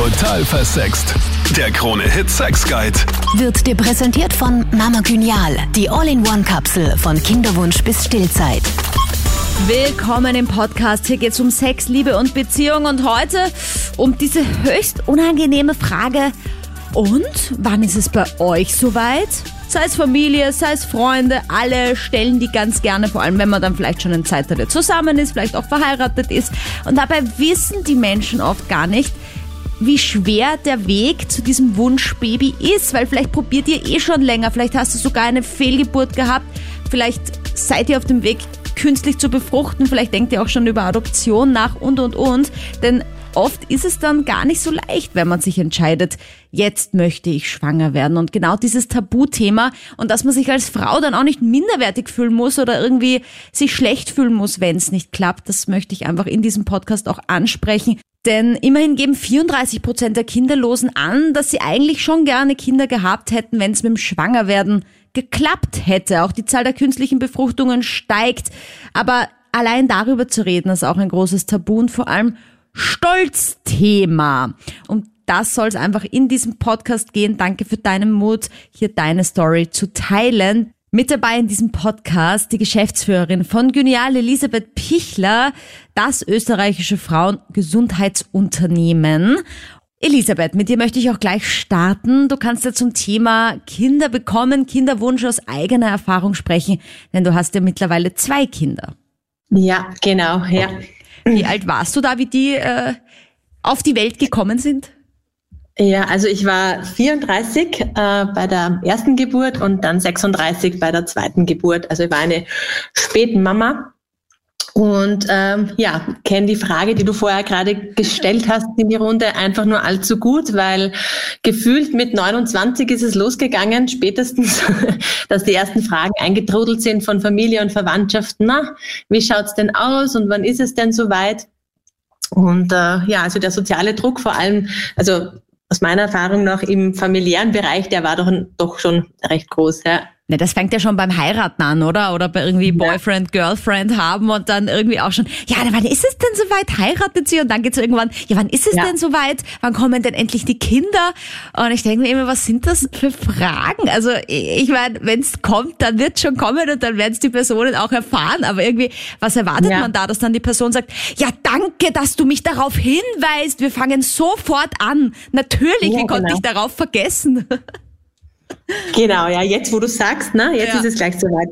Total versext. Der Krone-Hit Sex Guide. Wird dir präsentiert von Mama Genial, die All-in-One-Kapsel von Kinderwunsch bis Stillzeit. Willkommen im Podcast. Hier geht es um Sex, Liebe und Beziehung und heute um diese höchst unangenehme Frage. Und wann ist es bei euch soweit? Sei es Familie, sei es Freunde, alle stellen die ganz gerne, vor allem wenn man dann vielleicht schon eine Zeit zusammen ist, vielleicht auch verheiratet ist. Und dabei wissen die Menschen oft gar nicht, wie schwer der Weg zu diesem Wunschbaby ist, weil vielleicht probiert ihr eh schon länger, vielleicht hast du sogar eine Fehlgeburt gehabt, vielleicht seid ihr auf dem Weg künstlich zu befruchten, vielleicht denkt ihr auch schon über Adoption nach und und und, denn oft ist es dann gar nicht so leicht, wenn man sich entscheidet, jetzt möchte ich schwanger werden. Und genau dieses Tabuthema und dass man sich als Frau dann auch nicht minderwertig fühlen muss oder irgendwie sich schlecht fühlen muss, wenn es nicht klappt, das möchte ich einfach in diesem Podcast auch ansprechen. Denn immerhin geben 34 Prozent der Kinderlosen an, dass sie eigentlich schon gerne Kinder gehabt hätten, wenn es mit dem Schwangerwerden geklappt hätte. Auch die Zahl der künstlichen Befruchtungen steigt. Aber allein darüber zu reden, ist auch ein großes Tabu und vor allem Stolzthema. Und das soll es einfach in diesem Podcast gehen. Danke für deinen Mut, hier deine Story zu teilen. Mit dabei in diesem Podcast die Geschäftsführerin von Genial Elisabeth Pichler, das österreichische Frauengesundheitsunternehmen. Elisabeth, mit dir möchte ich auch gleich starten. Du kannst ja zum Thema Kinder bekommen, Kinderwunsch aus eigener Erfahrung sprechen, denn du hast ja mittlerweile zwei Kinder. Ja, genau, ja. Wie alt warst du da, wie die äh, auf die Welt gekommen sind? Ja, also ich war 34 äh, bei der ersten Geburt und dann 36 bei der zweiten Geburt. Also ich war eine Spätmama. Und ähm, ja, kenne die Frage, die du vorher gerade gestellt hast in die Runde, einfach nur allzu gut, weil gefühlt mit 29 ist es losgegangen, spätestens, dass die ersten Fragen eingetrudelt sind von Familie und Verwandtschaften. Na, wie schaut's denn aus und wann ist es denn soweit? Und äh, ja, also der soziale Druck vor allem, also aus meiner Erfahrung noch im familiären Bereich, der war doch, doch schon recht groß. Ja. Ne, das fängt ja schon beim Heiraten an, oder? Oder bei irgendwie Boyfriend, Girlfriend haben und dann irgendwie auch schon, ja, wann ist es denn soweit? Heiratet sie? Und dann geht's irgendwann, ja, wann ist es ja. denn soweit? Wann kommen denn endlich die Kinder? Und ich denke mir immer, was sind das für Fragen? Also ich meine, wenn es kommt, dann wird schon kommen und dann werden es die Personen auch erfahren. Aber irgendwie, was erwartet ja. man da, dass dann die Person sagt, ja, danke, dass du mich darauf hinweist. Wir fangen sofort an. Natürlich, wie konnte genau. ich darauf vergessen? Genau, ja, jetzt wo du sagst, ne, jetzt ja. ist es gleich soweit.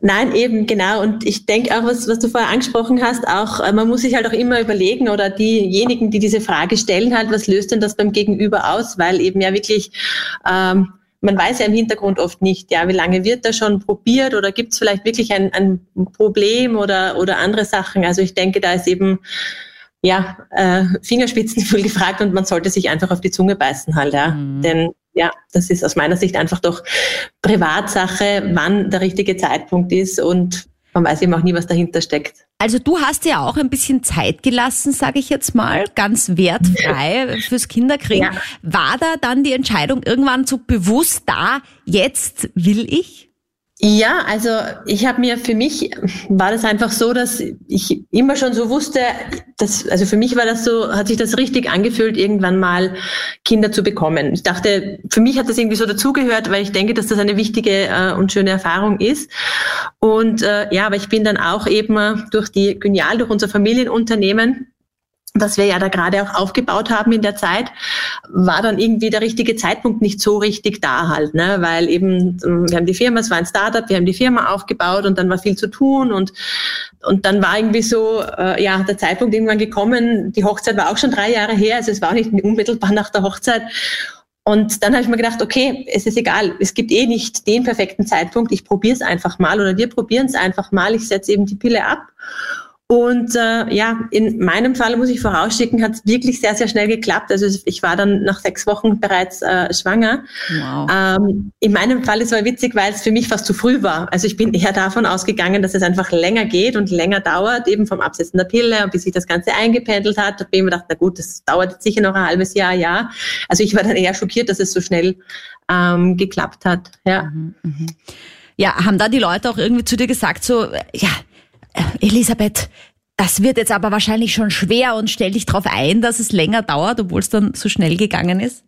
Nein, eben, genau. Und ich denke auch, was, was du vorher angesprochen hast, auch, äh, man muss sich halt auch immer überlegen oder diejenigen, die diese Frage stellen, halt, was löst denn das beim Gegenüber aus? Weil eben ja wirklich, ähm, man weiß ja im Hintergrund oft nicht, ja, wie lange wird da schon probiert oder gibt es vielleicht wirklich ein, ein Problem oder, oder andere Sachen. Also ich denke, da ist eben ja, äh, Fingerspitzengefühl gefragt und man sollte sich einfach auf die Zunge beißen halt, ja. Mhm. Denn ja, das ist aus meiner Sicht einfach doch Privatsache, wann der richtige Zeitpunkt ist und man weiß eben auch nie, was dahinter steckt. Also du hast ja auch ein bisschen Zeit gelassen, sage ich jetzt mal, ganz wertfrei fürs Kinderkriegen. Ja. War da dann die Entscheidung irgendwann so bewusst da, jetzt will ich? Ja, also ich habe mir für mich war das einfach so, dass ich immer schon so wusste, dass also für mich war das so, hat sich das richtig angefühlt, irgendwann mal Kinder zu bekommen. Ich dachte, für mich hat das irgendwie so dazugehört, weil ich denke, dass das eine wichtige äh, und schöne Erfahrung ist. Und äh, ja, aber ich bin dann auch eben durch die Genial, durch unser Familienunternehmen das wir ja da gerade auch aufgebaut haben in der Zeit, war dann irgendwie der richtige Zeitpunkt nicht so richtig da halt, ne? weil eben wir haben die Firma, es war ein Startup, wir haben die Firma aufgebaut und dann war viel zu tun und und dann war irgendwie so äh, ja der Zeitpunkt irgendwann gekommen. Die Hochzeit war auch schon drei Jahre her, also es war nicht unmittelbar nach der Hochzeit. Und dann habe ich mir gedacht, okay, es ist egal, es gibt eh nicht den perfekten Zeitpunkt, ich probiere es einfach mal oder wir probieren es einfach mal, ich setze eben die Pille ab und äh, ja, in meinem Fall muss ich vorausschicken, hat es wirklich sehr, sehr schnell geklappt. Also ich war dann nach sechs Wochen bereits äh, schwanger. Wow. Ähm, in meinem Fall ist es witzig, weil es für mich fast zu früh war. Also ich bin eher davon ausgegangen, dass es einfach länger geht und länger dauert, eben vom Absetzen der Pille und bis sich das Ganze eingependelt hat. Da bin ich mir gedacht, na gut, das dauert sicher noch ein halbes Jahr, ja. Also ich war dann eher schockiert, dass es so schnell ähm, geklappt hat. Ja. Mhm, mh. Ja, haben da die Leute auch irgendwie zu dir gesagt, so, ja, Elisabeth, Das wird jetzt aber wahrscheinlich schon schwer und stell dich darauf ein, dass es länger dauert, obwohl es dann so schnell gegangen ist.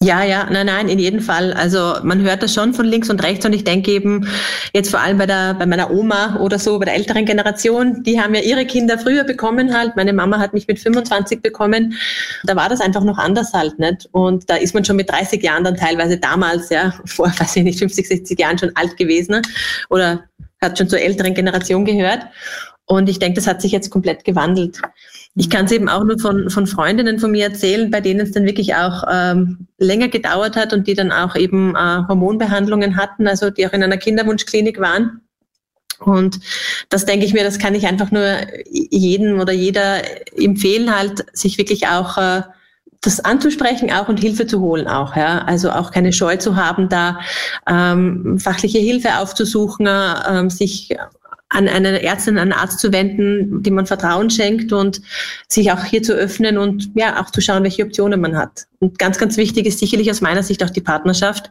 Ja, ja, nein, nein, in jedem Fall. Also man hört das schon von links und rechts und ich denke eben jetzt vor allem bei der bei meiner Oma oder so bei der älteren Generation, die haben ja ihre Kinder früher bekommen halt. Meine Mama hat mich mit 25 bekommen. Da war das einfach noch anders halt nicht und da ist man schon mit 30 Jahren dann teilweise damals ja vor, weiß ich nicht, 50, 60 Jahren schon alt gewesen oder hat schon zur älteren Generation gehört. Und ich denke, das hat sich jetzt komplett gewandelt. Ich kann es eben auch nur von, von Freundinnen von mir erzählen, bei denen es dann wirklich auch ähm, länger gedauert hat und die dann auch eben äh, Hormonbehandlungen hatten, also die auch in einer Kinderwunschklinik waren. Und das denke ich mir, das kann ich einfach nur jedem oder jeder empfehlen, halt sich wirklich auch äh, das anzusprechen auch und Hilfe zu holen auch, ja. Also auch keine Scheu zu haben, da ähm, fachliche Hilfe aufzusuchen, äh, sich an eine Ärztin, an einen Arzt zu wenden, dem man Vertrauen schenkt und sich auch hier zu öffnen und ja, auch zu schauen, welche Optionen man hat. Und ganz, ganz wichtig ist sicherlich aus meiner Sicht auch die Partnerschaft,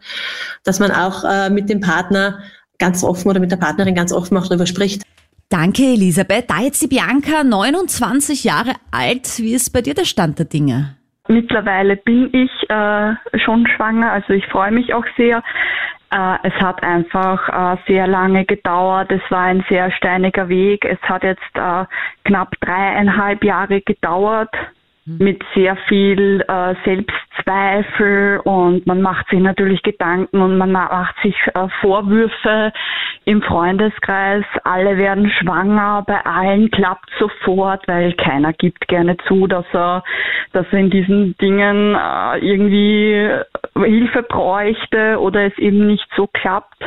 dass man auch äh, mit dem Partner ganz offen oder mit der Partnerin ganz offen auch darüber spricht. Danke, Elisabeth. Da jetzt die Bianca, 29 Jahre alt. Wie ist bei dir der Stand der Dinge? Mittlerweile bin ich äh, schon schwanger, also ich freue mich auch sehr. Äh, es hat einfach äh, sehr lange gedauert. Es war ein sehr steiniger Weg. Es hat jetzt äh, knapp dreieinhalb Jahre gedauert. Mit sehr viel äh, Selbstzweifel und man macht sich natürlich Gedanken und man macht sich äh, Vorwürfe im Freundeskreis. Alle werden schwanger, bei allen klappt sofort, weil keiner gibt gerne zu, dass er, dass er in diesen Dingen äh, irgendwie Hilfe bräuchte oder es eben nicht so klappt.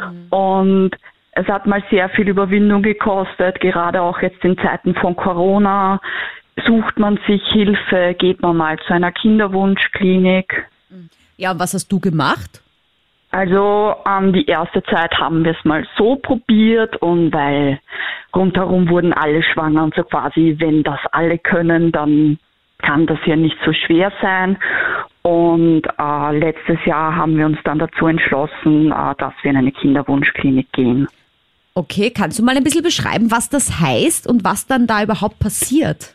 Mhm. Und es hat mal sehr viel Überwindung gekostet, gerade auch jetzt in Zeiten von Corona. Sucht man sich Hilfe, geht man mal zu einer Kinderwunschklinik. Ja, was hast du gemacht? Also ähm, die erste Zeit haben wir es mal so probiert und weil rundherum wurden alle schwanger und so quasi, wenn das alle können, dann kann das ja nicht so schwer sein. Und äh, letztes Jahr haben wir uns dann dazu entschlossen, äh, dass wir in eine Kinderwunschklinik gehen. Okay, kannst du mal ein bisschen beschreiben, was das heißt und was dann da überhaupt passiert?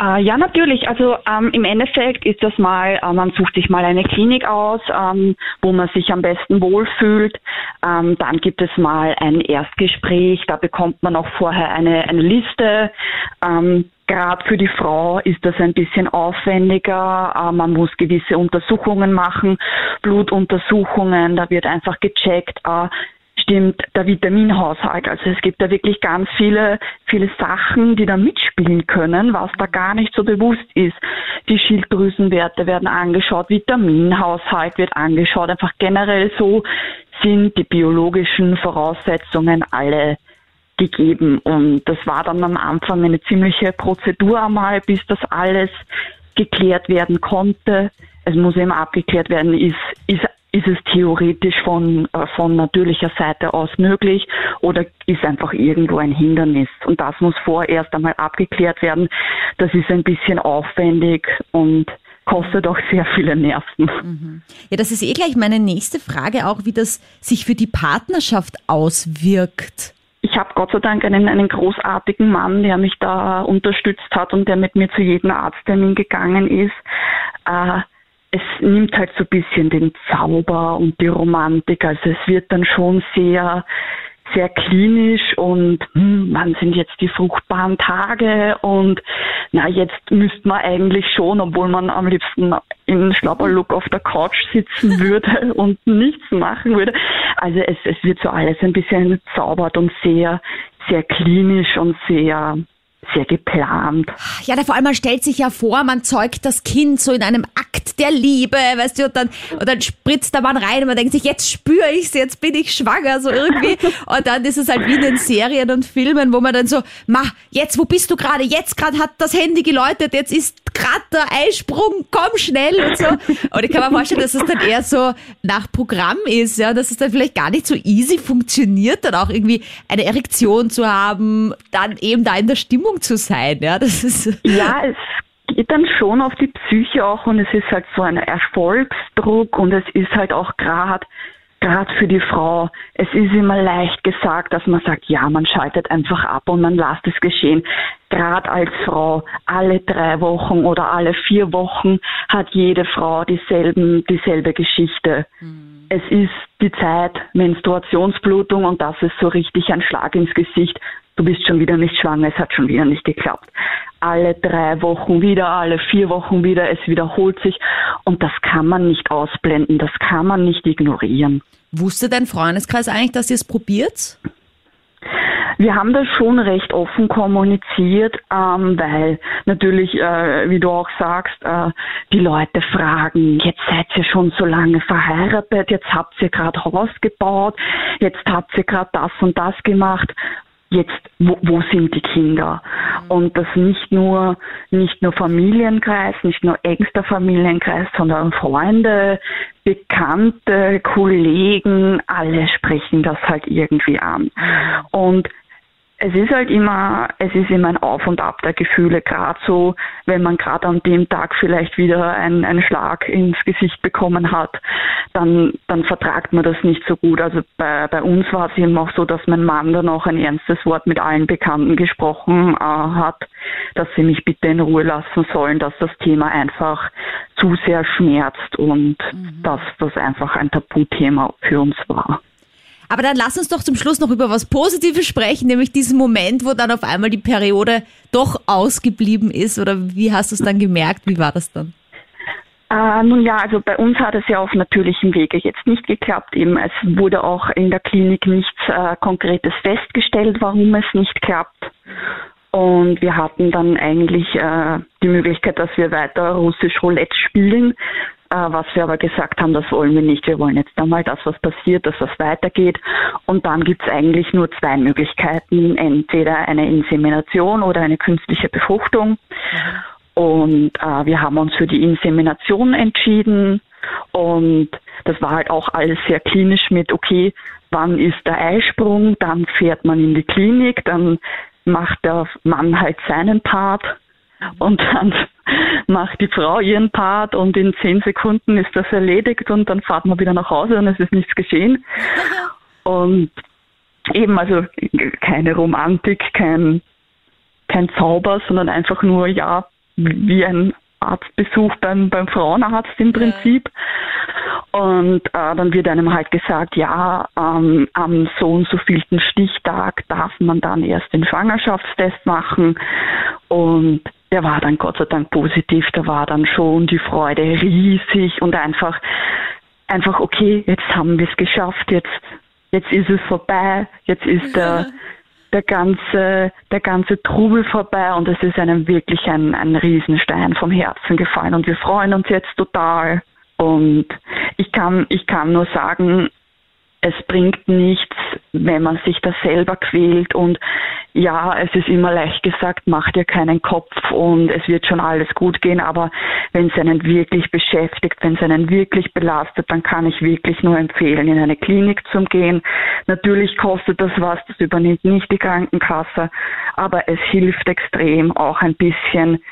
Äh, ja, natürlich. Also ähm, im Endeffekt ist das mal, äh, man sucht sich mal eine Klinik aus, ähm, wo man sich am besten wohlfühlt. Ähm, dann gibt es mal ein Erstgespräch, da bekommt man auch vorher eine, eine Liste. Ähm, Gerade für die Frau ist das ein bisschen aufwendiger. Äh, man muss gewisse Untersuchungen machen, Blutuntersuchungen. Da wird einfach gecheckt, äh, stimmt der Vitaminhaushalt. Also es gibt da wirklich ganz viele, viele Sachen, die da mitspielen können, was da gar nicht so bewusst ist. Die Schilddrüsenwerte werden angeschaut, Vitaminhaushalt wird angeschaut. Einfach generell so sind die biologischen Voraussetzungen alle gegeben. Und das war dann am Anfang eine ziemliche Prozedur einmal, bis das alles geklärt werden konnte. Es muss eben abgeklärt werden, ist, ist, ist es theoretisch von, äh, von natürlicher Seite aus möglich oder ist einfach irgendwo ein Hindernis. Und das muss vorerst einmal abgeklärt werden. Das ist ein bisschen aufwendig und kostet auch sehr viele Nerven. Mhm. Ja, das ist eh gleich meine nächste Frage auch, wie das sich für die Partnerschaft auswirkt ich habe Gott sei Dank einen, einen großartigen Mann, der mich da unterstützt hat und der mit mir zu jedem Arzttermin gegangen ist. Äh, es nimmt halt so ein bisschen den Zauber und die Romantik. Also es wird dann schon sehr sehr klinisch und hm, wann sind jetzt die fruchtbaren Tage und na jetzt müsste man eigentlich schon, obwohl man am liebsten in Schlapperlook auf der Couch sitzen würde und nichts machen würde. Also es, es wird so alles ein bisschen zaubert und sehr, sehr klinisch und sehr sehr geplant. Ja, vor allem man stellt sich ja vor, man zeugt das Kind so in einem Akt der Liebe, weißt du, und dann, und dann spritzt der Mann rein und man denkt sich, jetzt spüre ich's, jetzt bin ich schwanger, so irgendwie. Und dann ist es halt wie in den Serien und Filmen, wo man dann so, ma, jetzt, wo bist du gerade? Jetzt gerade hat das Handy geläutet, jetzt ist der Eisprung, komm schnell und so. Und ich kann mir vorstellen, dass es dann eher so nach Programm ist, ja, dass es dann vielleicht gar nicht so easy funktioniert, dann auch irgendwie eine Erektion zu haben, dann eben da in der Stimmung zu sein, ja, das ist. Ja, es geht dann schon auf die Psyche auch und es ist halt so ein Erfolgsdruck und es ist halt auch gerade gerade für die Frau, es ist immer leicht gesagt, dass man sagt, ja, man schaltet einfach ab und man lasst es geschehen. Gerade als Frau, alle drei Wochen oder alle vier Wochen hat jede Frau dieselben, dieselbe Geschichte. Mhm. Es ist die Zeit Menstruationsblutung und das ist so richtig ein Schlag ins Gesicht. Du bist schon wieder nicht schwanger, es hat schon wieder nicht geklappt. Alle drei Wochen wieder, alle vier Wochen wieder, es wiederholt sich und das kann man nicht ausblenden, das kann man nicht ignorieren. Wusste dein Freundeskreis eigentlich, dass ihr es probiert? Wir haben das schon recht offen kommuniziert, ähm, weil natürlich, äh, wie du auch sagst, äh, die Leute fragen, jetzt seid ihr schon so lange verheiratet, jetzt habt ihr gerade Haus gebaut, jetzt habt ihr gerade das und das gemacht jetzt, wo, wo sind die Kinder? Und das nicht nur, nicht nur Familienkreis, nicht nur engster Familienkreis, sondern Freunde, Bekannte, Kollegen, alle sprechen das halt irgendwie an. Und es ist halt immer, es ist immer ein Auf und Ab der Gefühle, gerade so, wenn man gerade an dem Tag vielleicht wieder einen, einen Schlag ins Gesicht bekommen hat, dann, dann vertragt man das nicht so gut. Also bei, bei uns war es eben auch so, dass mein Mann dann auch ein ernstes Wort mit allen Bekannten gesprochen äh, hat, dass sie mich bitte in Ruhe lassen sollen, dass das Thema einfach zu sehr schmerzt und mhm. dass das einfach ein Tabuthema für uns war. Aber dann lass uns doch zum Schluss noch über was Positives sprechen, nämlich diesen Moment, wo dann auf einmal die Periode doch ausgeblieben ist. Oder wie hast du es dann gemerkt? Wie war das dann? Äh, nun ja, also bei uns hat es ja auf natürlichem Wege jetzt nicht geklappt. Eben, es wurde auch in der Klinik nichts äh, Konkretes festgestellt, warum es nicht klappt. Und wir hatten dann eigentlich äh, die Möglichkeit, dass wir weiter russisch Roulette spielen. Äh, was wir aber gesagt haben, das wollen wir nicht. Wir wollen jetzt einmal, dass was passiert, dass was weitergeht. Und dann gibt es eigentlich nur zwei Möglichkeiten. Entweder eine Insemination oder eine künstliche Befruchtung. Und äh, wir haben uns für die Insemination entschieden. Und das war halt auch alles sehr klinisch mit, okay, wann ist der Eisprung, dann fährt man in die Klinik, dann macht der Mann halt seinen Part und dann macht die Frau ihren Part und in zehn Sekunden ist das erledigt und dann fahrt man wieder nach Hause und es ist nichts geschehen. Und eben also keine Romantik, kein, kein Zauber, sondern einfach nur, ja, wie ein Arztbesuch beim, beim Frauenarzt im Prinzip. Und äh, dann wird einem halt gesagt, ja, ähm, am so und so vielten Stichtag darf man dann erst den Schwangerschaftstest machen. Und der war dann Gott sei Dank positiv, da war dann schon die Freude riesig und einfach, einfach, okay, jetzt haben wir es geschafft, jetzt, jetzt ist es vorbei, jetzt ist der, der ganze, der ganze Trubel vorbei und es ist einem wirklich ein, ein Riesenstein vom Herzen gefallen und wir freuen uns jetzt total. Und ich kann, ich kann nur sagen, es bringt nichts, wenn man sich da selber quält. Und ja, es ist immer leicht gesagt, mach dir keinen Kopf und es wird schon alles gut gehen, aber wenn es einen wirklich beschäftigt, wenn es einen wirklich belastet, dann kann ich wirklich nur empfehlen, in eine Klinik zu gehen. Natürlich kostet das was, das übernimmt nicht die Krankenkasse, aber es hilft extrem auch ein bisschen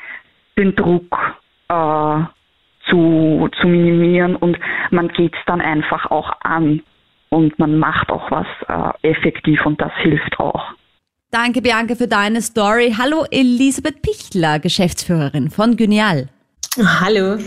den Druck äh, zu, zu minimieren. Und man geht es dann einfach auch an und man macht auch was äh, effektiv und das hilft auch. Danke, Bianca, für deine Story. Hallo, Elisabeth Pichler, Geschäftsführerin von Gynial. Hallo.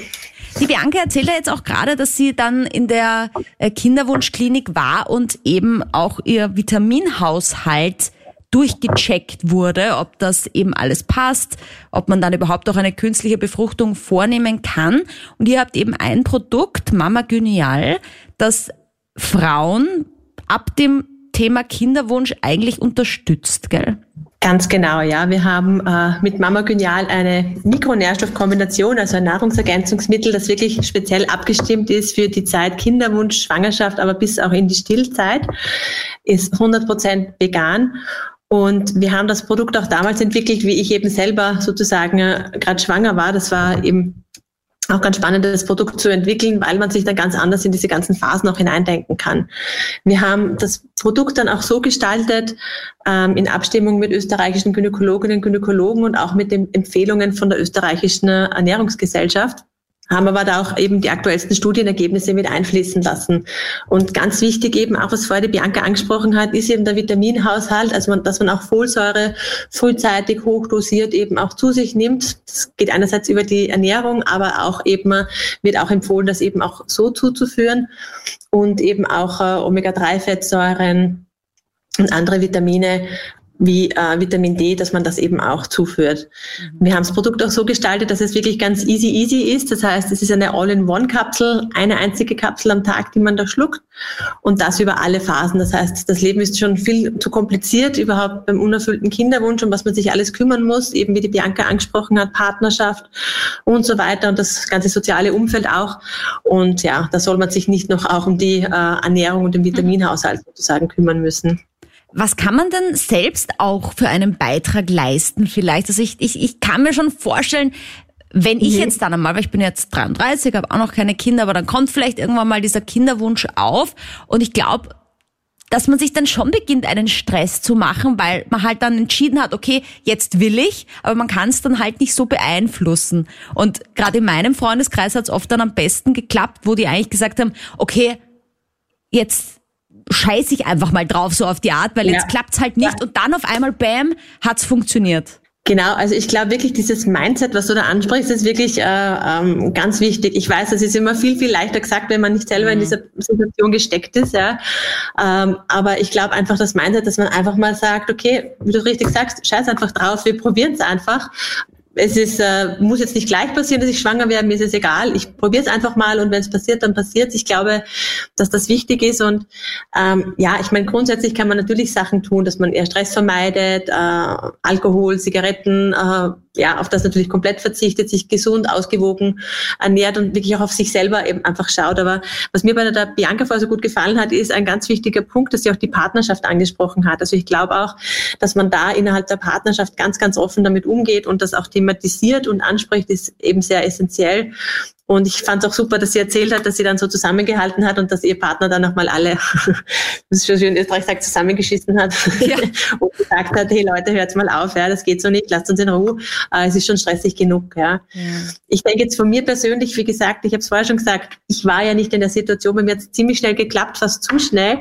Die Bianca erzählt ja jetzt auch gerade, dass sie dann in der äh, Kinderwunschklinik war und eben auch ihr Vitaminhaushalt durchgecheckt wurde, ob das eben alles passt, ob man dann überhaupt auch eine künstliche Befruchtung vornehmen kann. Und ihr habt eben ein Produkt, Mama Gynial, das Frauen ab dem Thema Kinderwunsch eigentlich unterstützt, gell? Ganz genau, ja. Wir haben äh, mit Mama Genial eine Mikronährstoffkombination, also ein Nahrungsergänzungsmittel, das wirklich speziell abgestimmt ist für die Zeit Kinderwunsch, Schwangerschaft, aber bis auch in die Stillzeit. Ist 100% vegan und wir haben das Produkt auch damals entwickelt, wie ich eben selber sozusagen äh, gerade schwanger war. Das war eben auch ganz spannend, das Produkt zu entwickeln, weil man sich dann ganz anders in diese ganzen Phasen auch hineindenken kann. Wir haben das Produkt dann auch so gestaltet, ähm, in Abstimmung mit österreichischen Gynäkologinnen und Gynäkologen und auch mit den Empfehlungen von der österreichischen Ernährungsgesellschaft, haben aber da auch eben die aktuellsten Studienergebnisse mit einfließen lassen. Und ganz wichtig eben auch, was vorher die Bianca angesprochen hat, ist eben der Vitaminhaushalt, also man, dass man auch Folsäure frühzeitig hochdosiert eben auch zu sich nimmt. Das geht einerseits über die Ernährung, aber auch eben wird auch empfohlen, das eben auch so zuzuführen und eben auch äh, Omega-3-Fettsäuren und andere Vitamine wie äh, Vitamin D, dass man das eben auch zuführt. Mhm. Wir haben das Produkt auch so gestaltet, dass es wirklich ganz easy easy ist. Das heißt, es ist eine All-in-One-Kapsel, eine einzige Kapsel am Tag, die man da schluckt und das über alle Phasen. Das heißt, das Leben ist schon viel zu kompliziert überhaupt beim unerfüllten Kinderwunsch, um was man sich alles kümmern muss, eben wie die Bianca angesprochen hat, Partnerschaft und so weiter und das ganze soziale Umfeld auch. Und ja, da soll man sich nicht noch auch um die äh, Ernährung und den Vitaminhaushalt sozusagen kümmern müssen. Was kann man denn selbst auch für einen Beitrag leisten vielleicht? Also ich, ich, ich kann mir schon vorstellen, wenn ich mhm. jetzt dann einmal, weil ich bin jetzt 33, habe auch noch keine Kinder, aber dann kommt vielleicht irgendwann mal dieser Kinderwunsch auf und ich glaube, dass man sich dann schon beginnt, einen Stress zu machen, weil man halt dann entschieden hat, okay, jetzt will ich, aber man kann es dann halt nicht so beeinflussen. Und gerade in meinem Freundeskreis hat es oft dann am besten geklappt, wo die eigentlich gesagt haben, okay, jetzt scheiß ich einfach mal drauf, so auf die Art, weil ja. jetzt klappt's halt nicht ja. und dann auf einmal, bam, hat's funktioniert. Genau, also ich glaube wirklich, dieses Mindset, was du da ansprichst, ist wirklich äh, ähm, ganz wichtig. Ich weiß, das ist immer viel, viel leichter gesagt, wenn man nicht selber mhm. in dieser Situation gesteckt ist. Ja. Ähm, aber ich glaube einfach das Mindset, dass man einfach mal sagt, okay, wie du richtig sagst, scheiß einfach drauf, wir probieren es einfach es ist, äh, muss jetzt nicht gleich passieren, dass ich schwanger werde, mir ist es egal. Ich probiere es einfach mal und wenn es passiert, dann passiert Ich glaube, dass das wichtig ist und ähm, ja, ich meine, grundsätzlich kann man natürlich Sachen tun, dass man eher Stress vermeidet, äh, Alkohol, Zigaretten, äh, ja, auf das natürlich komplett verzichtet, sich gesund, ausgewogen ernährt und wirklich auch auf sich selber eben einfach schaut. Aber was mir bei der Bianca vorher so gut gefallen hat, ist ein ganz wichtiger Punkt, dass sie auch die Partnerschaft angesprochen hat. Also ich glaube auch, dass man da innerhalb der Partnerschaft ganz, ganz offen damit umgeht und das auch thematisiert und anspricht, ist eben sehr essentiell. Und ich fand es auch super, dass sie erzählt hat, dass sie dann so zusammengehalten hat und dass ihr Partner dann nochmal alle, das ist schon schön in Österreich sagt, zusammengeschissen hat ja. und gesagt hat, hey Leute, hört mal auf, ja, das geht so nicht, lasst uns in Ruhe, äh, es ist schon stressig genug. Ja. ja. Ich denke jetzt von mir persönlich, wie gesagt, ich habe es vorher schon gesagt, ich war ja nicht in der Situation, bei mir hat es ziemlich schnell geklappt, fast zu schnell,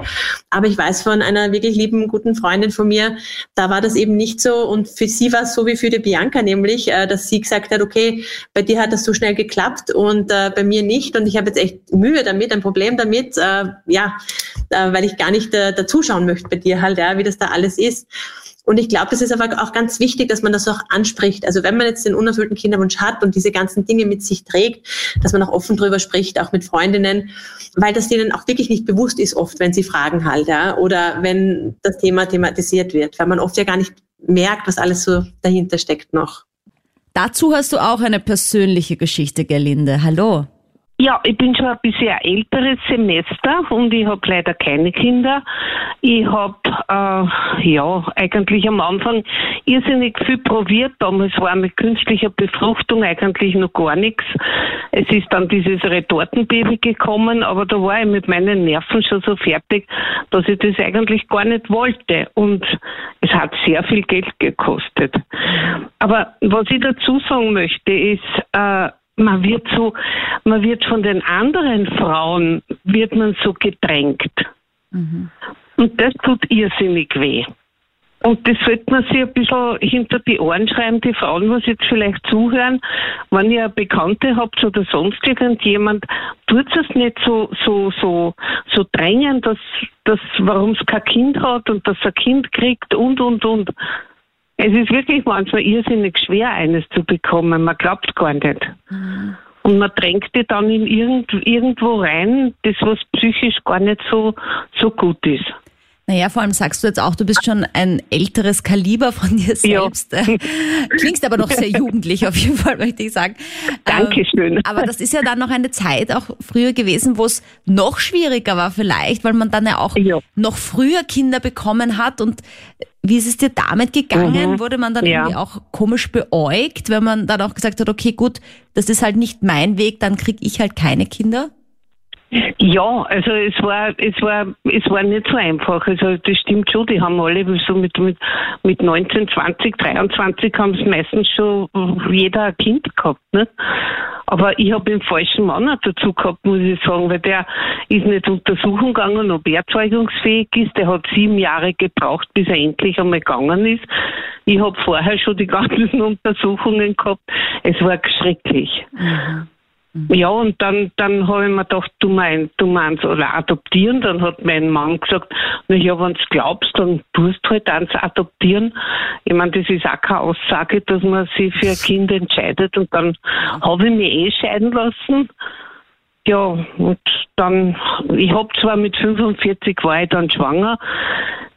aber ich weiß von einer wirklich lieben, guten Freundin von mir, da war das eben nicht so und für sie war es so wie für die Bianca nämlich, äh, dass sie gesagt hat, okay, bei dir hat das so schnell geklappt und und äh, bei mir nicht. Und ich habe jetzt echt Mühe damit, ein Problem damit, äh, ja, äh, weil ich gar nicht äh, dazuschauen möchte bei dir halt, ja, wie das da alles ist. Und ich glaube, das ist aber auch ganz wichtig, dass man das auch anspricht. Also wenn man jetzt den unerfüllten Kinderwunsch hat und diese ganzen Dinge mit sich trägt, dass man auch offen drüber spricht, auch mit Freundinnen, weil das denen auch wirklich nicht bewusst ist oft, wenn sie fragen halt, ja, oder wenn das Thema thematisiert wird, weil man oft ja gar nicht merkt, was alles so dahinter steckt noch. Dazu hast du auch eine persönliche Geschichte, Gerlinde. Hallo. Ja, ich bin schon ein bisschen älteres Semester und ich habe leider keine Kinder. Ich habe äh, ja eigentlich am Anfang irrsinnig viel probiert. Damals war mit künstlicher Befruchtung eigentlich noch gar nichts. Es ist dann dieses Retortenbaby gekommen, aber da war ich mit meinen Nerven schon so fertig, dass ich das eigentlich gar nicht wollte. Und es hat sehr viel Geld gekostet. Aber was ich dazu sagen möchte, ist, äh, man wird so, man wird von den anderen Frauen, wird man so gedrängt. Mhm. Und das tut irrsinnig weh. Und das sollte man sich ein bisschen hinter die Ohren schreiben, die Frauen, was jetzt vielleicht zuhören, wenn ihr Bekannte habt oder sonst irgendjemand, tut es nicht so, so, so, so drängen, dass, dass, warum es kein Kind hat und dass er ein Kind kriegt und, und, und. Es ist wirklich manchmal irrsinnig schwer, eines zu bekommen. Man glaubt gar nicht. Mhm. Und man drängt die dann in irgend, irgendwo rein, das was psychisch gar nicht so, so gut ist. Naja, vor allem sagst du jetzt auch, du bist schon ein älteres Kaliber von dir selbst. Ja. Klingst aber noch sehr jugendlich, auf jeden Fall, möchte ich sagen. Dankeschön. Ähm, aber das ist ja dann noch eine Zeit auch früher gewesen, wo es noch schwieriger war vielleicht, weil man dann ja auch ja. noch früher Kinder bekommen hat. Und wie ist es dir damit gegangen? Mhm. Wurde man dann ja. irgendwie auch komisch beäugt, wenn man dann auch gesagt hat, okay, gut, das ist halt nicht mein Weg, dann krieg ich halt keine Kinder? Ja, also es war, es war, es war nicht so einfach. Also das stimmt schon. Die haben alle so mit mit mit 19, 20, 23 haben es meistens schon jeder ein Kind gehabt, ne? Aber ich habe den falschen Mann auch dazu gehabt, muss ich sagen, weil der ist nicht untersuchen gegangen, ob er zeugungsfähig ist. Der hat sieben Jahre gebraucht, bis er endlich einmal gegangen ist. Ich habe vorher schon die ganzen Untersuchungen gehabt. Es war schrecklich. Mhm. Ja, und dann, dann habe ich mir gedacht, du meinst, du meinst, oder adoptieren. Dann hat mein Mann gesagt, na ja, wenn du glaubst, dann tust du halt eins adoptieren. Ich meine, das ist auch keine Aussage, dass man sich für ein Kind entscheidet. Und dann habe ich mich eh scheiden lassen. Ja, und dann, ich habe zwar mit 45 war ich dann schwanger,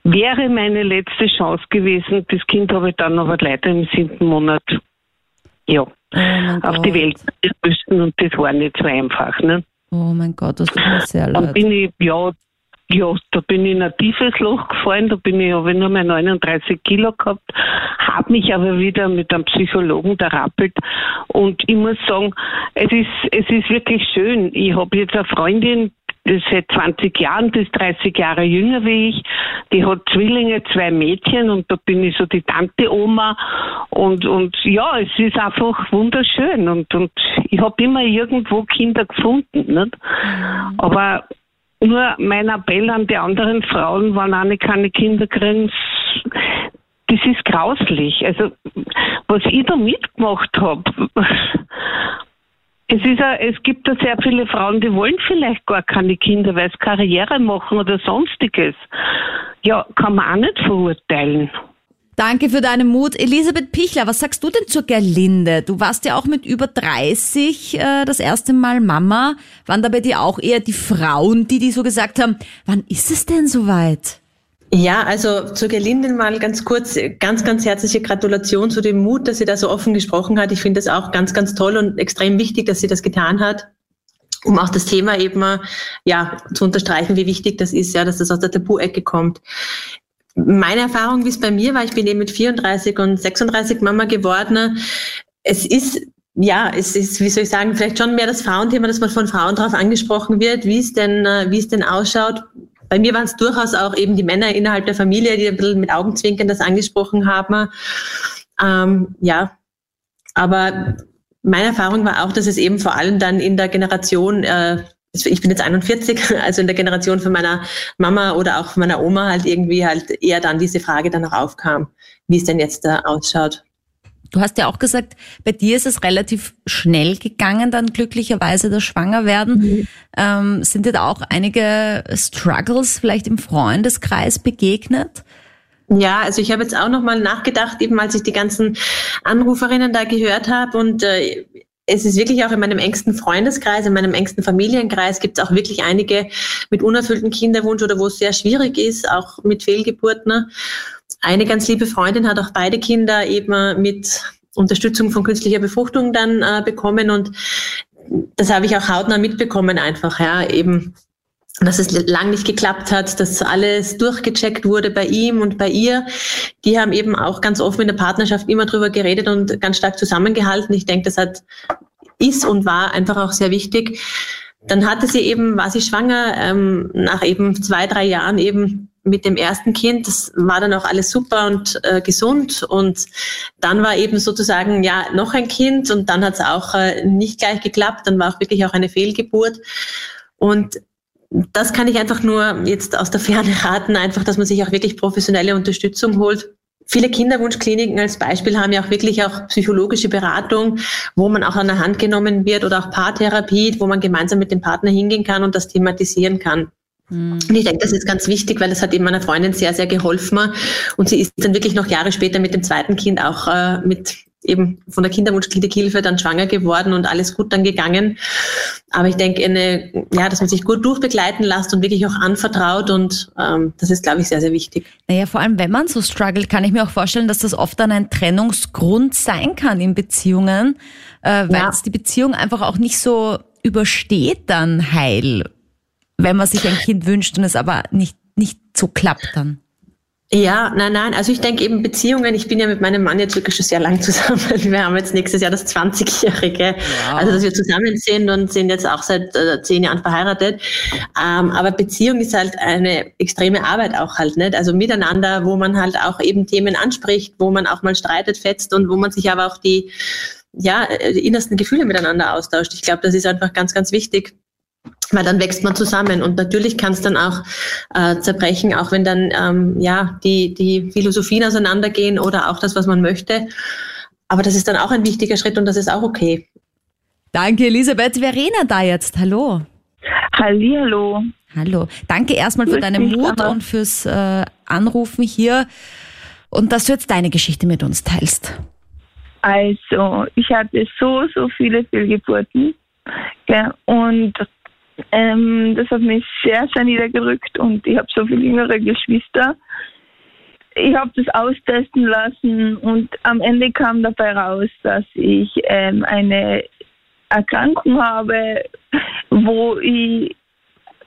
wäre meine letzte Chance gewesen. Das Kind habe ich dann aber leider im siebten Monat ja, oh auf die Welt müssen und das war nicht so einfach. Ne? Oh mein Gott, das tut mir sehr leid. Dann bin ich, ja, ja, da bin ich in ein tiefes Loch gefallen, da bin ich, habe ich nur mal 39 Kilo gehabt, habe mich aber wieder mit einem Psychologen terappelt und ich muss sagen, es ist, es ist wirklich schön. Ich habe jetzt eine Freundin, ist seit 20 Jahren, die ist 30 Jahre jünger wie ich. Die hat Zwillinge, zwei Mädchen und da bin ich so die Tante-Oma. Und, und ja, es ist einfach wunderschön und, und ich habe immer irgendwo Kinder gefunden. Nicht? Aber nur mein Appell an die anderen Frauen, wenn eine keine Kinder kriegen, das ist grauslich. Also, was ich da mitgemacht habe, es, ist a, es gibt da sehr viele Frauen, die wollen vielleicht gar keine Kinder, weil sie Karriere machen oder sonstiges. Ja, kann man auch nicht verurteilen. Danke für deinen Mut. Elisabeth Pichler, was sagst du denn zur Gerlinde? Du warst ja auch mit über 30 äh, das erste Mal Mama. Waren da bei dir auch eher die Frauen, die die so gesagt haben, wann ist es denn soweit? Ja, also zur Gelinde mal ganz kurz, ganz, ganz herzliche Gratulation zu dem Mut, dass sie da so offen gesprochen hat. Ich finde es auch ganz, ganz toll und extrem wichtig, dass sie das getan hat um auch das Thema eben ja zu unterstreichen, wie wichtig das ist, ja, dass das aus der Tabu-Ecke kommt. Meine Erfahrung, wie es bei mir war, ich bin eben mit 34 und 36 Mama geworden. Es ist ja, es ist, wie soll ich sagen, vielleicht schon mehr das Frauenthema, dass man von Frauen darauf angesprochen wird, wie es denn, wie es denn ausschaut, bei mir waren es durchaus auch eben die Männer innerhalb der Familie, die ein bisschen mit Augenzwinkern das angesprochen haben. Ähm, ja, aber meine Erfahrung war auch, dass es eben vor allem dann in der Generation, äh, ich bin jetzt 41, also in der Generation von meiner Mama oder auch von meiner Oma halt irgendwie halt eher dann diese Frage dann auch aufkam, wie es denn jetzt da ausschaut. Du hast ja auch gesagt, bei dir ist es relativ schnell gegangen, dann glücklicherweise das Schwangerwerden. Mhm. Ähm, sind dir da auch einige Struggles vielleicht im Freundeskreis begegnet? Ja, also ich habe jetzt auch nochmal nachgedacht, eben als ich die ganzen Anruferinnen da gehört habe und äh, es ist wirklich auch in meinem engsten Freundeskreis, in meinem engsten Familienkreis gibt es auch wirklich einige mit unerfüllten Kinderwunsch oder wo es sehr schwierig ist, auch mit Fehlgeburten. Eine ganz liebe Freundin hat auch beide Kinder eben mit Unterstützung von künstlicher Befruchtung dann äh, bekommen und das habe ich auch hautnah mitbekommen einfach, ja, eben dass es lang nicht geklappt hat, dass alles durchgecheckt wurde bei ihm und bei ihr. Die haben eben auch ganz offen in der Partnerschaft immer drüber geredet und ganz stark zusammengehalten. Ich denke, das hat, ist und war einfach auch sehr wichtig. Dann hatte sie eben, war sie schwanger, ähm, nach eben zwei, drei Jahren eben mit dem ersten Kind, das war dann auch alles super und äh, gesund. Und dann war eben sozusagen ja noch ein Kind und dann hat es auch äh, nicht gleich geklappt. Dann war auch wirklich auch eine Fehlgeburt. Und das kann ich einfach nur jetzt aus der Ferne raten, einfach, dass man sich auch wirklich professionelle Unterstützung holt. Viele Kinderwunschkliniken als Beispiel haben ja auch wirklich auch psychologische Beratung, wo man auch an der Hand genommen wird oder auch Paartherapie, wo man gemeinsam mit dem Partner hingehen kann und das thematisieren kann. Und ich denke, das ist ganz wichtig, weil das hat eben meiner Freundin sehr, sehr geholfen. Und sie ist dann wirklich noch Jahre später mit dem zweiten Kind auch äh, mit eben von der Kinderwunschklinik dann schwanger geworden und alles gut dann gegangen. Aber ich denke, eine, ja, dass man sich gut durchbegleiten lässt und wirklich auch anvertraut und ähm, das ist, glaube ich, sehr, sehr wichtig. Naja, vor allem, wenn man so struggelt, kann ich mir auch vorstellen, dass das oft dann ein Trennungsgrund sein kann in Beziehungen, äh, weil ja. es die Beziehung einfach auch nicht so übersteht dann heil wenn man sich ein Kind wünscht und es aber nicht, nicht so klappt dann. Ja, nein, nein. Also ich denke eben Beziehungen, ich bin ja mit meinem Mann jetzt wirklich schon sehr lang zusammen. Wir haben jetzt nächstes Jahr das 20-Jährige. Ja. Also dass wir zusammen sind und sind jetzt auch seit äh, zehn Jahren verheiratet. Ähm, aber Beziehung ist halt eine extreme Arbeit auch halt, nicht? Also miteinander, wo man halt auch eben Themen anspricht, wo man auch mal streitet, fetzt und wo man sich aber auch die, ja, die innersten Gefühle miteinander austauscht. Ich glaube, das ist einfach ganz, ganz wichtig weil dann wächst man zusammen und natürlich kann es dann auch äh, zerbrechen, auch wenn dann ähm, ja die die Philosophien auseinandergehen oder auch das, was man möchte. Aber das ist dann auch ein wichtiger Schritt und das ist auch okay. Danke, Elisabeth. Verena da jetzt. Hallo. Hallihallo. Hallo. Danke erstmal für deinen Mut und fürs äh, Anrufen hier und dass du jetzt deine Geschichte mit uns teilst. Also, ich hatte so, so viele Fehlgeburten. Ja, und ähm, das hat mich sehr, sehr niedergedrückt und ich habe so viele jüngere Geschwister. Ich habe das austesten lassen und am Ende kam dabei raus, dass ich ähm, eine Erkrankung habe, wo ich,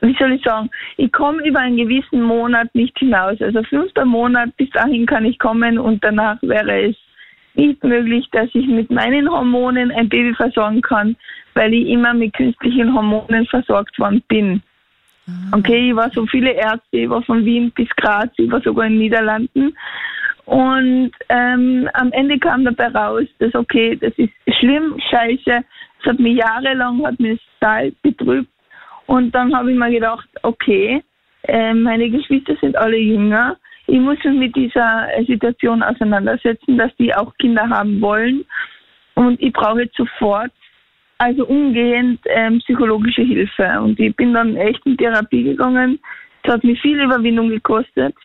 wie soll ich sagen, ich komme über einen gewissen Monat nicht hinaus. Also fünfter Monat, bis dahin kann ich kommen und danach wäre es nicht möglich, dass ich mit meinen Hormonen ein Baby versorgen kann, weil ich immer mit künstlichen Hormonen versorgt worden bin. Ah. Okay, ich war so viele Ärzte, ich war von Wien bis Graz, ich war sogar in den Niederlanden. Und ähm, am Ende kam dabei raus, dass okay, das ist schlimm, scheiße. Es hat mich jahrelang, hat mich total betrübt. Und dann habe ich mir gedacht, okay, äh, meine Geschwister sind alle jünger ich muss mich mit dieser äh, Situation auseinandersetzen, dass die auch Kinder haben wollen. Und ich brauche sofort, also umgehend, ähm, psychologische Hilfe. Und ich bin dann echt in Therapie gegangen. Es hat mich viel Überwindung gekostet.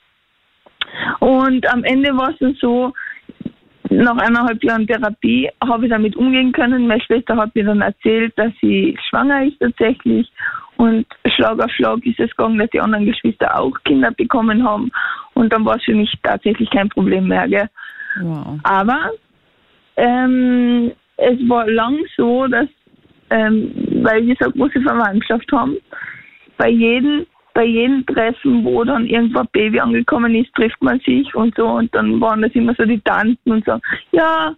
Und am Ende war es dann so, nach eineinhalb Jahren Therapie habe ich damit umgehen können. Meine Schwester hat mir dann erzählt, dass sie schwanger ist tatsächlich. Und Schlag auf Schlag ist es gegangen, dass die anderen Geschwister auch Kinder bekommen haben. Und dann war es für mich tatsächlich kein Problem mehr. Gell? Wow. Aber ähm, es war lang so, dass, ähm, weil wir so große Verwandtschaft haben, bei jedem bei jedem Treffen, wo dann irgendwo ein Baby angekommen ist, trifft man sich und so. Und dann waren das immer so die Tanten und sagen, ja,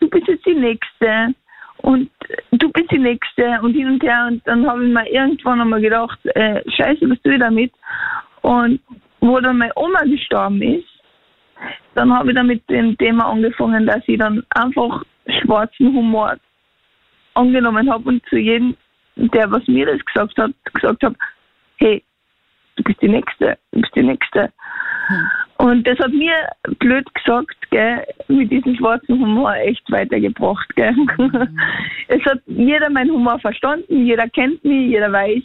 du bist jetzt die Nächste und du bist die Nächste und hin und her. Und dann habe ich mir irgendwann einmal gedacht, äh, scheiße, was tue ich damit? Und wo dann meine Oma gestorben ist, dann habe ich dann mit dem Thema angefangen, dass ich dann einfach schwarzen Humor angenommen habe und zu jedem, der was mir das gesagt hat, gesagt habe, hey, du bist die Nächste, du bist die Nächste. Hm. Und das hat mir blöd gesagt, gell, mit diesem schwarzen Humor echt weitergebracht. Gell. Hm. Es hat jeder meinen Humor verstanden, jeder kennt mich, jeder weiß.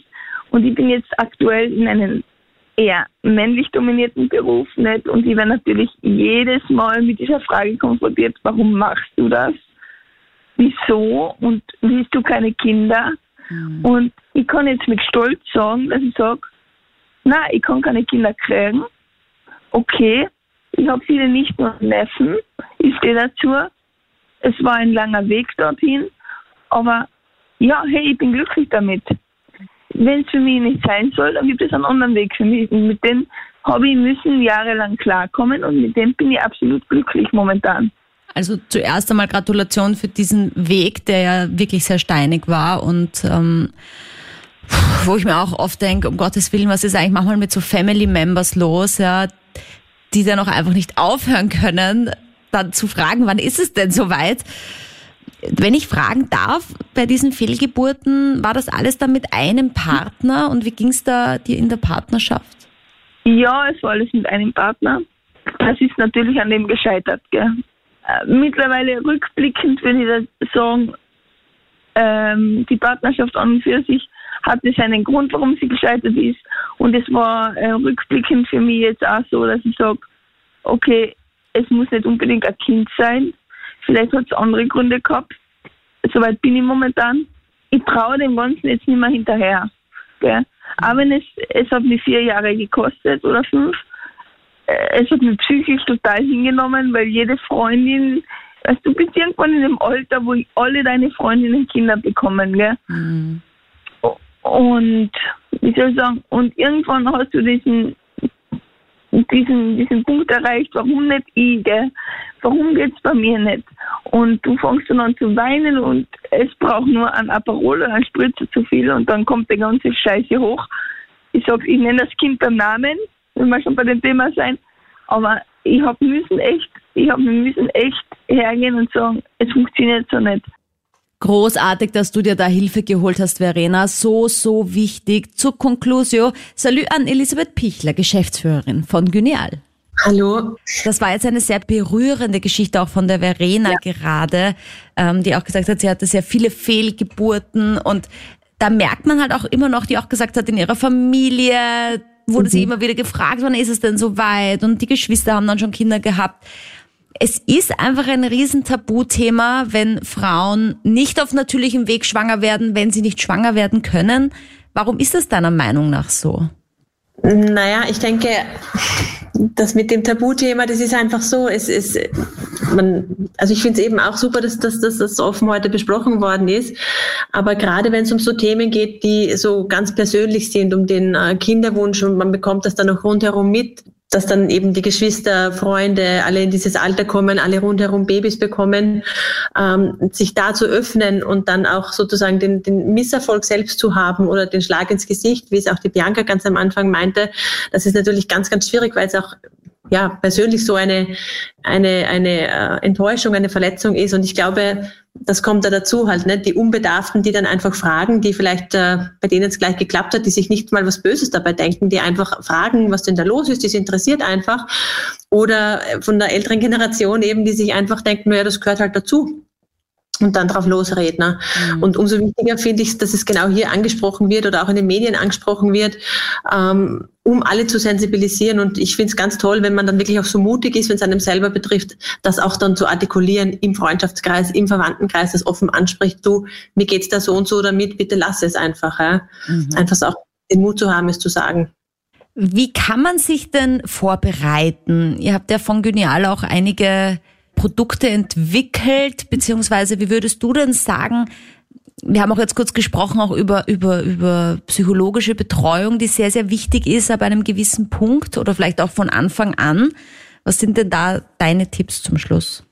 Und ich bin jetzt aktuell in einem eher männlich dominierten Beruf nicht. Und ich werde natürlich jedes Mal mit dieser Frage konfrontiert, warum machst du das? Wieso? Und willst du keine Kinder? Mhm. Und ich kann jetzt mit Stolz sagen, dass ich sage, nein, ich kann keine Kinder kriegen. Okay, ich habe viele nicht nur Neffen, ich stehe dazu. Es war ein langer Weg dorthin, aber ja, hey, ich bin glücklich damit. Wenn es für mich nicht sein soll, dann gibt es einen anderen Weg für mich. Und mit dem habe ich müssen jahrelang klarkommen und mit dem bin ich absolut glücklich momentan. Also zuerst einmal Gratulation für diesen Weg, der ja wirklich sehr steinig war und ähm, wo ich mir auch oft denke, um Gottes Willen, was ist eigentlich manchmal mit so Family Members los, ja, die dann auch einfach nicht aufhören können, dann zu fragen, wann ist es denn soweit? Wenn ich fragen darf, bei diesen Fehlgeburten, war das alles dann mit einem Partner und wie ging es da dir in der Partnerschaft? Ja, es war alles mit einem Partner. Das ist natürlich an dem gescheitert. Gell? Äh, mittlerweile rückblickend würde ich sagen, ähm, die Partnerschaft an und für sich hatte seinen Grund, warum sie gescheitert ist. Und es war äh, rückblickend für mich jetzt auch so, dass ich sage, okay, es muss nicht unbedingt ein Kind sein. Vielleicht hat es andere Gründe gehabt. Soweit bin ich momentan. Ich traue dem Ganzen jetzt nicht mehr hinterher. Gell? Aber wenn es, es hat mich vier Jahre gekostet oder fünf. Äh, es hat mich psychisch total hingenommen, weil jede Freundin, also du bist irgendwann in dem Alter, wo alle deine Freundinnen Kinder bekommen, gell? Mhm. Und wie soll ich sagen, und irgendwann hast du diesen diesen, diesen Punkt erreicht, warum nicht ich, gell? Warum geht's bei mir nicht? Und du fängst dann an zu weinen und es braucht nur ein Aperol oder ein Spritzer zu viel und dann kommt die ganze Scheiße hoch. Ich sag, ich nenne das Kind beim Namen, wenn wir schon bei dem Thema sein, aber ich hab müssen echt, ich hab müssen echt hergehen und sagen, es funktioniert so nicht. Großartig, dass du dir da Hilfe geholt hast, Verena. So, so wichtig. Zur Conclusio. Salü an Elisabeth Pichler, Geschäftsführerin von Gyneal. Hallo. Das war jetzt eine sehr berührende Geschichte auch von der Verena ja. gerade, ähm, die auch gesagt hat, sie hatte sehr viele Fehlgeburten und da merkt man halt auch immer noch, die auch gesagt hat, in ihrer Familie wurde mhm. sie immer wieder gefragt, wann ist es denn so weit und die Geschwister haben dann schon Kinder gehabt es ist einfach ein Riesentabuthema, wenn Frauen nicht auf natürlichem Weg schwanger werden, wenn sie nicht schwanger werden können. Warum ist das deiner Meinung nach so? Naja, ich denke, das mit dem Tabuthema, das ist einfach so. Es ist, man, also ich finde es eben auch super, dass, dass, dass das offen heute besprochen worden ist. Aber gerade wenn es um so Themen geht, die so ganz persönlich sind, um den äh, Kinderwunsch und man bekommt das dann auch rundherum mit, dass dann eben die Geschwister, Freunde, alle in dieses Alter kommen, alle rundherum Babys bekommen, ähm, sich da zu öffnen und dann auch sozusagen den, den Misserfolg selbst zu haben oder den Schlag ins Gesicht, wie es auch die Bianca ganz am Anfang meinte, das ist natürlich ganz, ganz schwierig, weil es auch ja persönlich so eine eine eine äh, Enttäuschung, eine Verletzung ist. Und ich glaube, das kommt da dazu halt, ne? die Unbedarften, die dann einfach fragen, die vielleicht äh, bei denen es gleich geklappt hat, die sich nicht mal was Böses dabei denken, die einfach fragen, was denn da los ist, die sind interessiert einfach. Oder von der älteren Generation eben, die sich einfach denken, naja, das gehört halt dazu und dann drauf losreden. Ne? Mhm. Und umso wichtiger finde ich, dass es genau hier angesprochen wird oder auch in den Medien angesprochen wird, ähm, um alle zu sensibilisieren. Und ich finde es ganz toll, wenn man dann wirklich auch so mutig ist, wenn es einem selber betrifft, das auch dann zu artikulieren im Freundschaftskreis, im Verwandtenkreis, das offen anspricht, du, mir geht's da so und so damit, bitte lass es einfach. Ja? Mhm. Einfach auch den Mut zu haben, es zu sagen. Wie kann man sich denn vorbereiten? Ihr habt ja von Gynial auch einige Produkte entwickelt, beziehungsweise wie würdest du denn sagen, wir haben auch jetzt kurz gesprochen auch über, über, über psychologische Betreuung, die sehr, sehr wichtig ist ab einem gewissen Punkt oder vielleicht auch von Anfang an. Was sind denn da deine Tipps zum Schluss?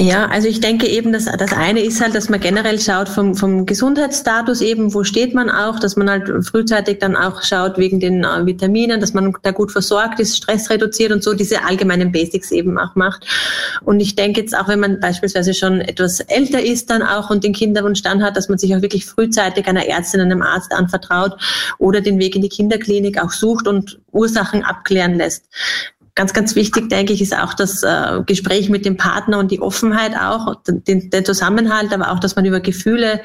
Ja, also ich denke eben, dass das eine ist halt, dass man generell schaut vom, vom Gesundheitsstatus eben, wo steht man auch, dass man halt frühzeitig dann auch schaut wegen den äh, Vitaminen, dass man da gut versorgt ist, Stress reduziert und so diese allgemeinen Basics eben auch macht. Und ich denke jetzt auch, wenn man beispielsweise schon etwas älter ist dann auch und den Kinderwunsch dann hat, dass man sich auch wirklich frühzeitig einer Ärztin, einem Arzt anvertraut oder den Weg in die Kinderklinik auch sucht und Ursachen abklären lässt. Ganz, ganz wichtig, denke ich, ist auch das äh, Gespräch mit dem Partner und die Offenheit auch, den, den Zusammenhalt, aber auch, dass man über Gefühle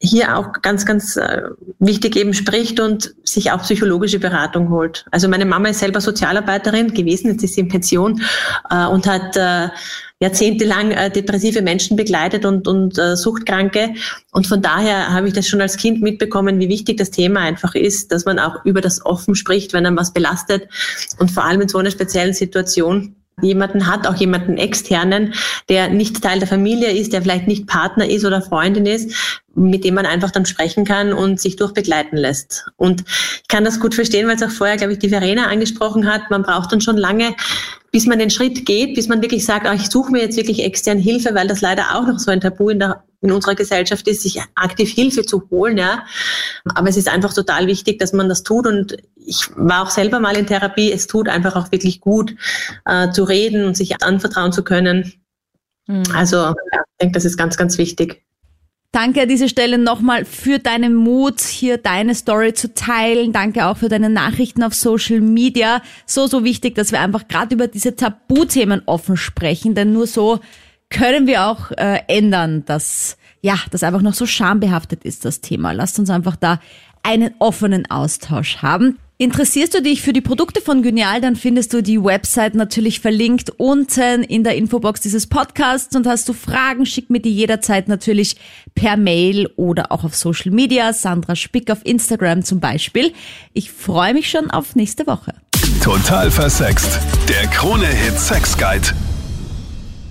hier auch ganz, ganz äh, wichtig eben spricht und sich auch psychologische Beratung holt. Also meine Mama ist selber Sozialarbeiterin gewesen, jetzt ist sie in Pension äh, und hat äh, jahrzehntelang äh, depressive Menschen begleitet und, und äh, Suchtkranke. Und von daher habe ich das schon als Kind mitbekommen, wie wichtig das Thema einfach ist, dass man auch über das offen spricht, wenn einem was belastet. Und vor allem in so einer speziellen Situation jemanden hat, auch jemanden externen, der nicht Teil der Familie ist, der vielleicht nicht Partner ist oder Freundin ist, mit dem man einfach dann sprechen kann und sich durchbegleiten lässt. Und ich kann das gut verstehen, weil es auch vorher, glaube ich, die Verena angesprochen hat. Man braucht dann schon lange, bis man den Schritt geht, bis man wirklich sagt, oh, ich suche mir jetzt wirklich extern Hilfe, weil das leider auch noch so ein Tabu in, der, in unserer Gesellschaft ist, sich aktiv Hilfe zu holen. Ja. Aber es ist einfach total wichtig, dass man das tut. Und ich war auch selber mal in Therapie. Es tut einfach auch wirklich gut, äh, zu reden und sich anvertrauen zu können. Mhm. Also ja, ich denke, das ist ganz, ganz wichtig. Danke an dieser Stelle nochmal für deinen Mut, hier deine Story zu teilen. Danke auch für deine Nachrichten auf Social Media. So, so wichtig, dass wir einfach gerade über diese Tabuthemen offen sprechen, denn nur so können wir auch äh, ändern, dass ja, das einfach noch so schambehaftet ist, das Thema. Lasst uns einfach da einen offenen Austausch haben. Interessierst du dich für die Produkte von Genial, dann findest du die Website natürlich verlinkt unten in der Infobox dieses Podcasts und hast du Fragen, schick mir die jederzeit natürlich per Mail oder auch auf Social Media, Sandra Spick auf Instagram zum Beispiel. Ich freue mich schon auf nächste Woche. Total versext. Der Krone-Hit Sex Guide.